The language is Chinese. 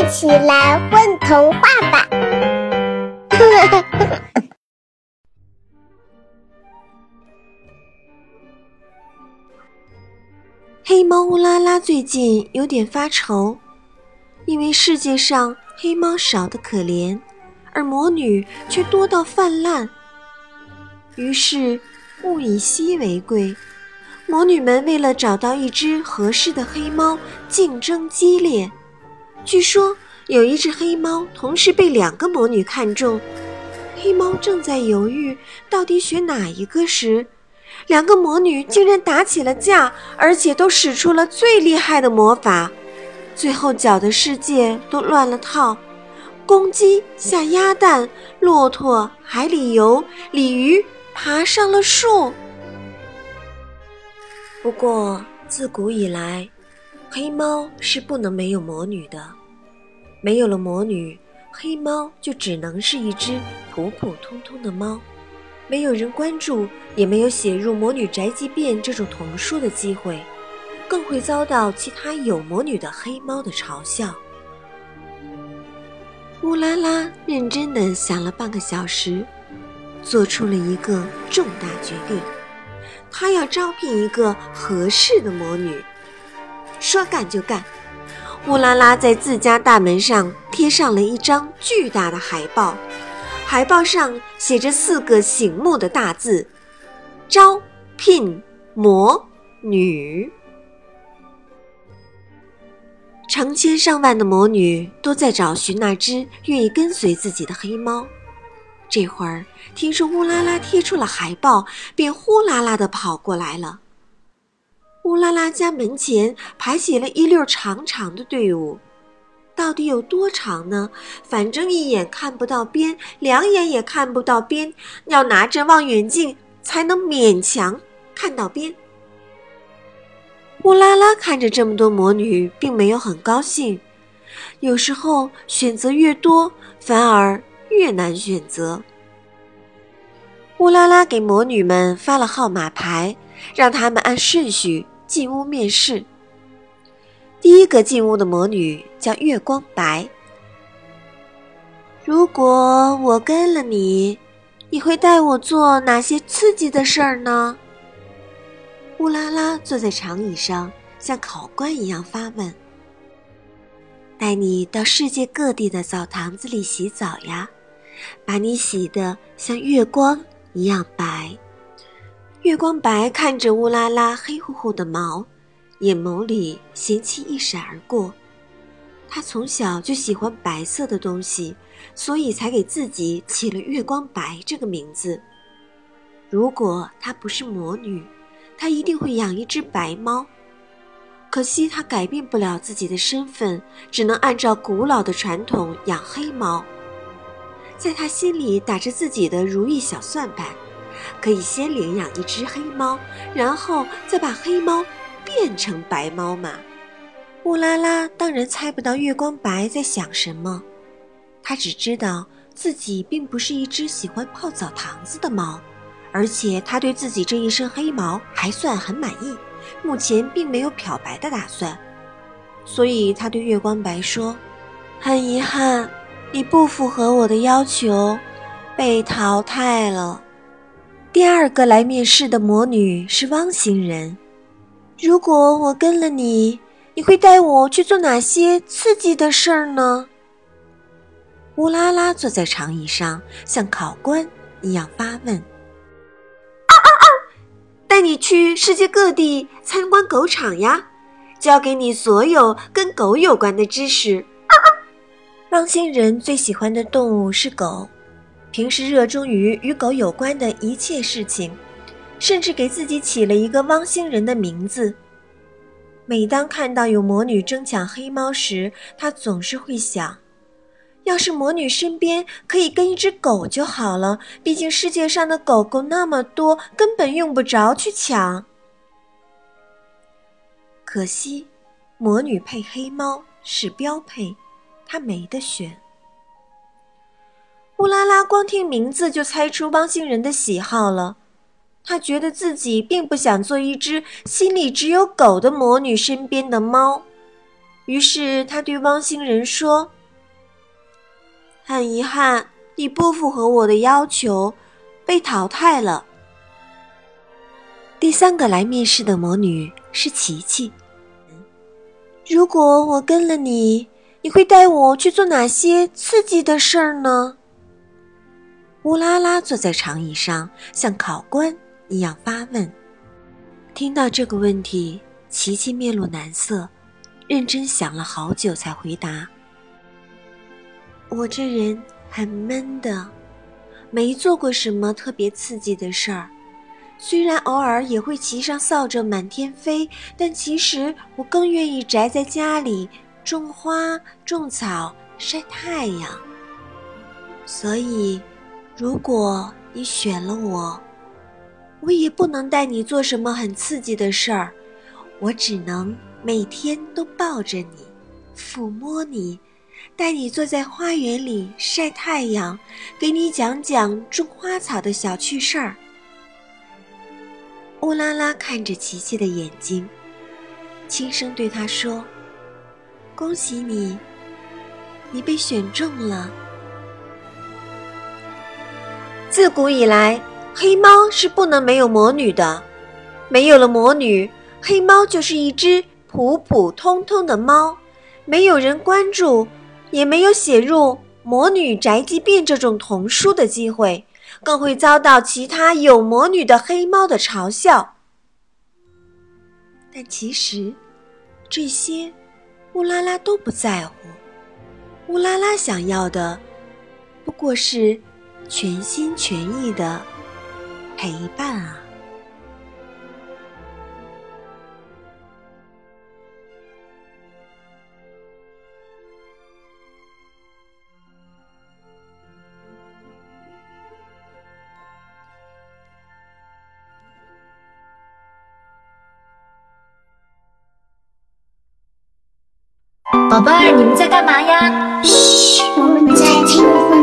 一起来混童话吧！黑猫乌拉拉最近有点发愁，因为世界上黑猫少得可怜，而魔女却多到泛滥。于是，物以稀为贵。魔女们为了找到一只合适的黑猫，竞争激烈。据说有一只黑猫同时被两个魔女看中，黑猫正在犹豫到底选哪一个时，两个魔女竟然打起了架，而且都使出了最厉害的魔法，最后搅得世界都乱了套。公鸡下鸭蛋，骆驼海里游，鲤鱼爬上了树。不过，自古以来，黑猫是不能没有魔女的。没有了魔女，黑猫就只能是一只普普通通的猫，没有人关注，也没有写入《魔女宅急便》这种童书的机会，更会遭到其他有魔女的黑猫的嘲笑。乌拉拉认真的想了半个小时，做出了一个重大决定。他要招聘一个合适的魔女，说干就干。乌拉拉在自家大门上贴上了一张巨大的海报，海报上写着四个醒目的大字：“招聘魔女。”成千上万的魔女都在找寻那只愿意跟随自己的黑猫。这会儿听说乌拉拉贴出了海报，便呼啦啦的跑过来了。乌拉拉家门前排起了一溜长长的队伍，到底有多长呢？反正一眼看不到边，两眼也看不到边，要拿着望远镜才能勉强看到边。乌拉拉看着这么多魔女，并没有很高兴。有时候选择越多，反而……越难选择。乌拉拉给魔女们发了号码牌，让他们按顺序进屋面试。第一个进屋的魔女叫月光白。如果我跟了你，你会带我做哪些刺激的事儿呢？乌拉拉坐在长椅上，像考官一样发问：“带你到世界各地的澡堂子里洗澡呀。”把你洗得像月光一样白。月光白看着乌拉拉黑乎乎的毛，眼眸里嫌弃一闪而过。他从小就喜欢白色的东西，所以才给自己起了月光白这个名字。如果她不是魔女，她一定会养一只白猫。可惜她改变不了自己的身份，只能按照古老的传统养黑猫。在他心里打着自己的如意小算盘，可以先领养一只黑猫，然后再把黑猫变成白猫嘛。乌拉拉当然猜不到月光白在想什么，他只知道自己并不是一只喜欢泡澡堂子的猫，而且他对自己这一身黑毛还算很满意，目前并没有漂白的打算，所以他对月光白说：“很遗憾。”你不符合我的要求，被淘汰了。第二个来面试的魔女是汪星人。如果我跟了你，你会带我去做哪些刺激的事儿呢？乌拉拉坐在长椅上，像考官一样发问：“啊啊啊！带你去世界各地参观狗场呀，教给你所有跟狗有关的知识。”汪星人最喜欢的动物是狗，平时热衷于与狗有关的一切事情，甚至给自己起了一个汪星人的名字。每当看到有魔女争抢黑猫时，他总是会想：要是魔女身边可以跟一只狗就好了，毕竟世界上的狗狗那么多，根本用不着去抢。可惜，魔女配黑猫是标配。他没得选。乌拉拉光听名字就猜出汪星人的喜好了，他觉得自己并不想做一只心里只有狗的魔女身边的猫，于是他对汪星人说：“很遗憾，你不符合我的要求，被淘汰了。”第三个来面试的魔女是琪琪。如果我跟了你，你会带我去做哪些刺激的事儿呢？乌拉拉坐在长椅上，像考官一样发问。听到这个问题，琪琪面露难色，认真想了好久才回答：“我这人很闷的，没做过什么特别刺激的事儿。”虽然偶尔也会骑上扫帚满天飞，但其实我更愿意宅在家里种花、种草、晒太阳。所以，如果你选了我，我也不能带你做什么很刺激的事儿，我只能每天都抱着你，抚摸你，带你坐在花园里晒太阳，给你讲讲种花草的小趣事儿。乌拉拉看着琪琪的眼睛，轻声对他说：“恭喜你，你被选中了。自古以来，黑猫是不能没有魔女的。没有了魔女，黑猫就是一只普普通通的猫，没有人关注，也没有写入《魔女宅急便》这种童书的机会。”更会遭到其他有魔女的黑猫的嘲笑，但其实这些乌拉拉都不在乎。乌拉拉想要的不过是全心全意的陪伴啊。宝贝儿，你们在干嘛呀？嘘，我们在听绘